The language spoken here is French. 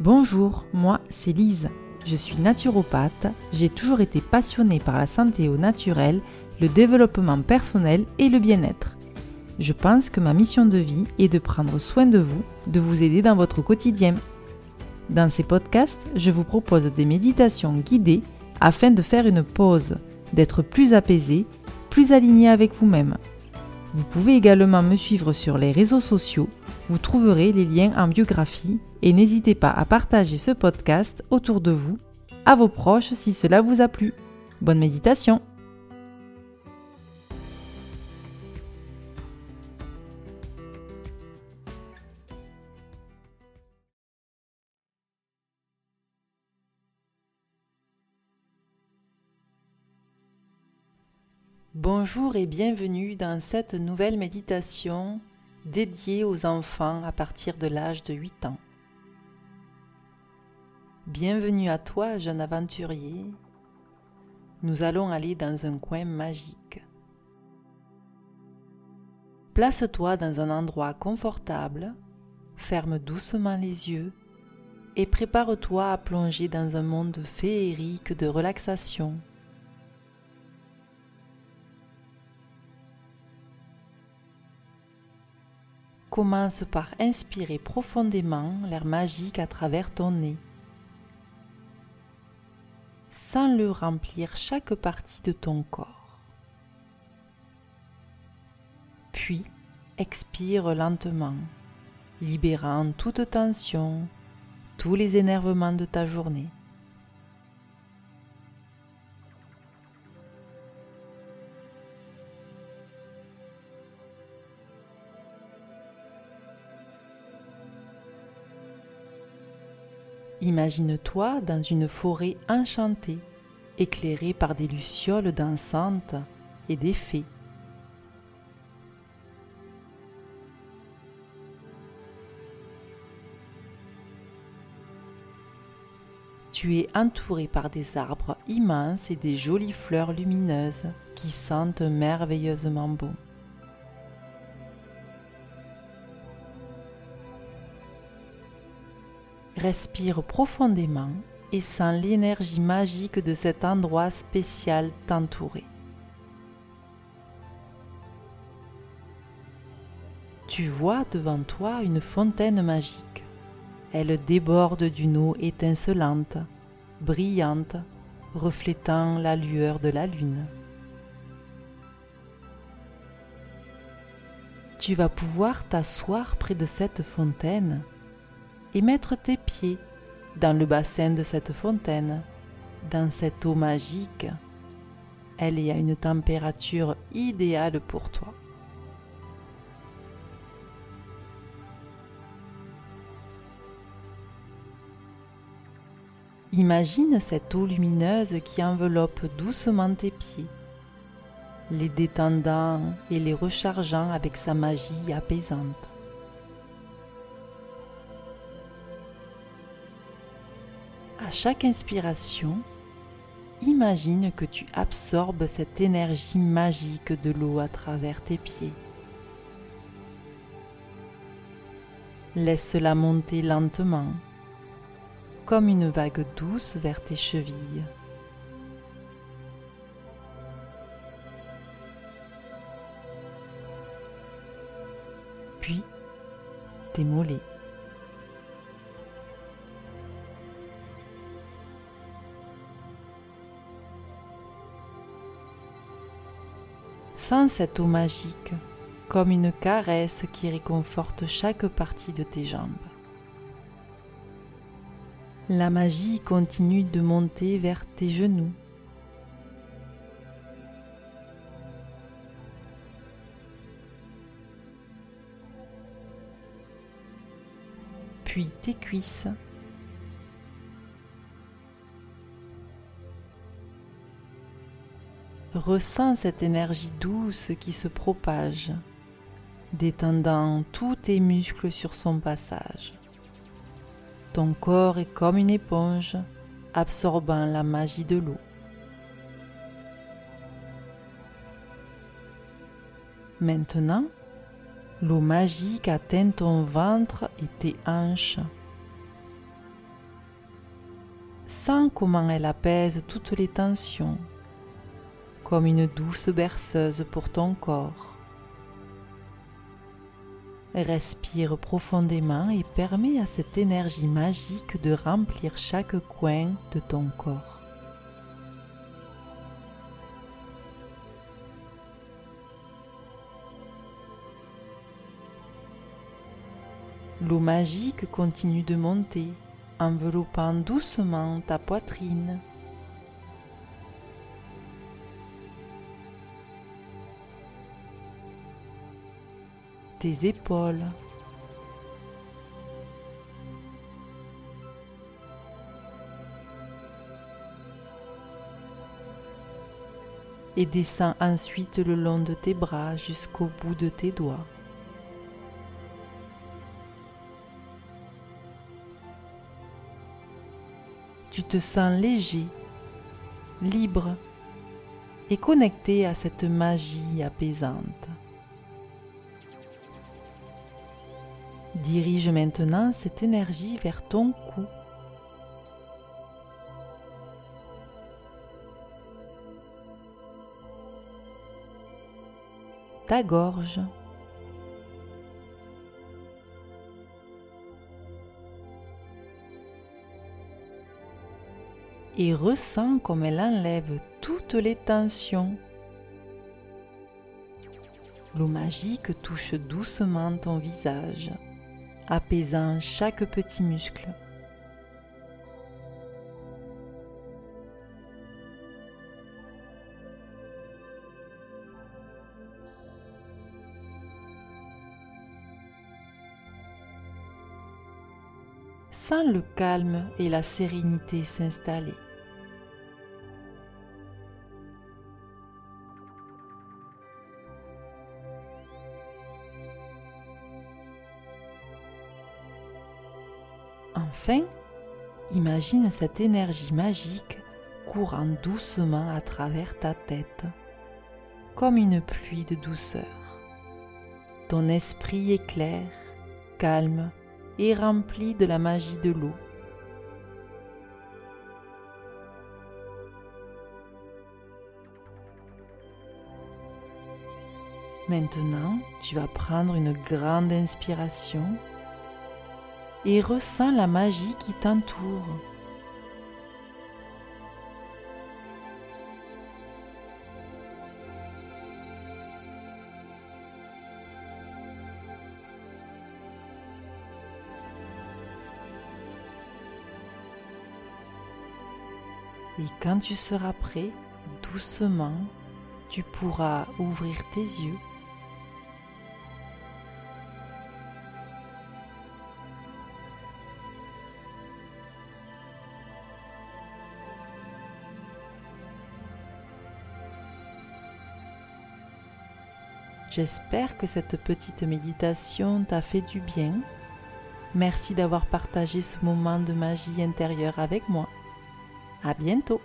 Bonjour, moi c'est Lise. Je suis naturopathe, j'ai toujours été passionnée par la santé au naturel, le développement personnel et le bien-être. Je pense que ma mission de vie est de prendre soin de vous, de vous aider dans votre quotidien. Dans ces podcasts, je vous propose des méditations guidées afin de faire une pause, d'être plus apaisé, plus aligné avec vous-même. Vous pouvez également me suivre sur les réseaux sociaux, vous trouverez les liens en biographie et n'hésitez pas à partager ce podcast autour de vous, à vos proches si cela vous a plu. Bonne méditation Bonjour et bienvenue dans cette nouvelle méditation dédiée aux enfants à partir de l'âge de 8 ans. Bienvenue à toi, jeune aventurier. Nous allons aller dans un coin magique. Place-toi dans un endroit confortable, ferme doucement les yeux et prépare-toi à plonger dans un monde féerique de relaxation Commence par inspirer profondément l'air magique à travers ton nez, sans le remplir chaque partie de ton corps. Puis expire lentement, libérant toute tension, tous les énervements de ta journée. Imagine-toi dans une forêt enchantée, éclairée par des lucioles dansantes et des fées. Tu es entouré par des arbres immenses et des jolies fleurs lumineuses qui sentent merveilleusement bon. Respire profondément et sens l'énergie magique de cet endroit spécial t'entourer. Tu vois devant toi une fontaine magique. Elle déborde d'une eau étincelante, brillante, reflétant la lueur de la lune. Tu vas pouvoir t'asseoir près de cette fontaine et mettre tes dans le bassin de cette fontaine, dans cette eau magique. Elle est à une température idéale pour toi. Imagine cette eau lumineuse qui enveloppe doucement tes pieds, les détendant et les rechargeant avec sa magie apaisante. À chaque inspiration, imagine que tu absorbes cette énergie magique de l'eau à travers tes pieds. Laisse-la monter lentement, comme une vague douce vers tes chevilles. Puis tes mollets. Sens cette eau magique comme une caresse qui réconforte chaque partie de tes jambes. La magie continue de monter vers tes genoux. Puis tes cuisses Ressens cette énergie douce qui se propage, détendant tous tes muscles sur son passage. Ton corps est comme une éponge, absorbant la magie de l'eau. Maintenant, l'eau magique atteint ton ventre et tes hanches. Sens comment elle apaise toutes les tensions, comme une douce berceuse pour ton corps. Respire profondément et permets à cette énergie magique de remplir chaque coin de ton corps. L'eau magique continue de monter, enveloppant doucement ta poitrine. Épaules. Et descend ensuite le long de tes bras jusqu'au bout de tes doigts. tu te sens léger, libre et connecté à cette magie apaisante. Dirige maintenant cette énergie vers ton cou. Ta gorge. et ressens comme elle enlève toutes les tensions. L'eau magique touche doucement ton visage, apaisant chaque petit muscle. Sens le calme et la sérénité s'installer. Enfin, imagine cette énergie magique courant doucement à travers ta tête, comme une pluie de douceur. Ton esprit est clair, calme et rempli de la magie de l'eau. Maintenant, tu vas prendre une grande inspiration et ressens la magie qui t'entoure. Et quand tu seras prêt, doucement, tu pourras ouvrir tes yeux J'espère que cette petite méditation t'a fait du bien. Merci d'avoir partagé ce moment de magie intérieure avec moi. À bientôt!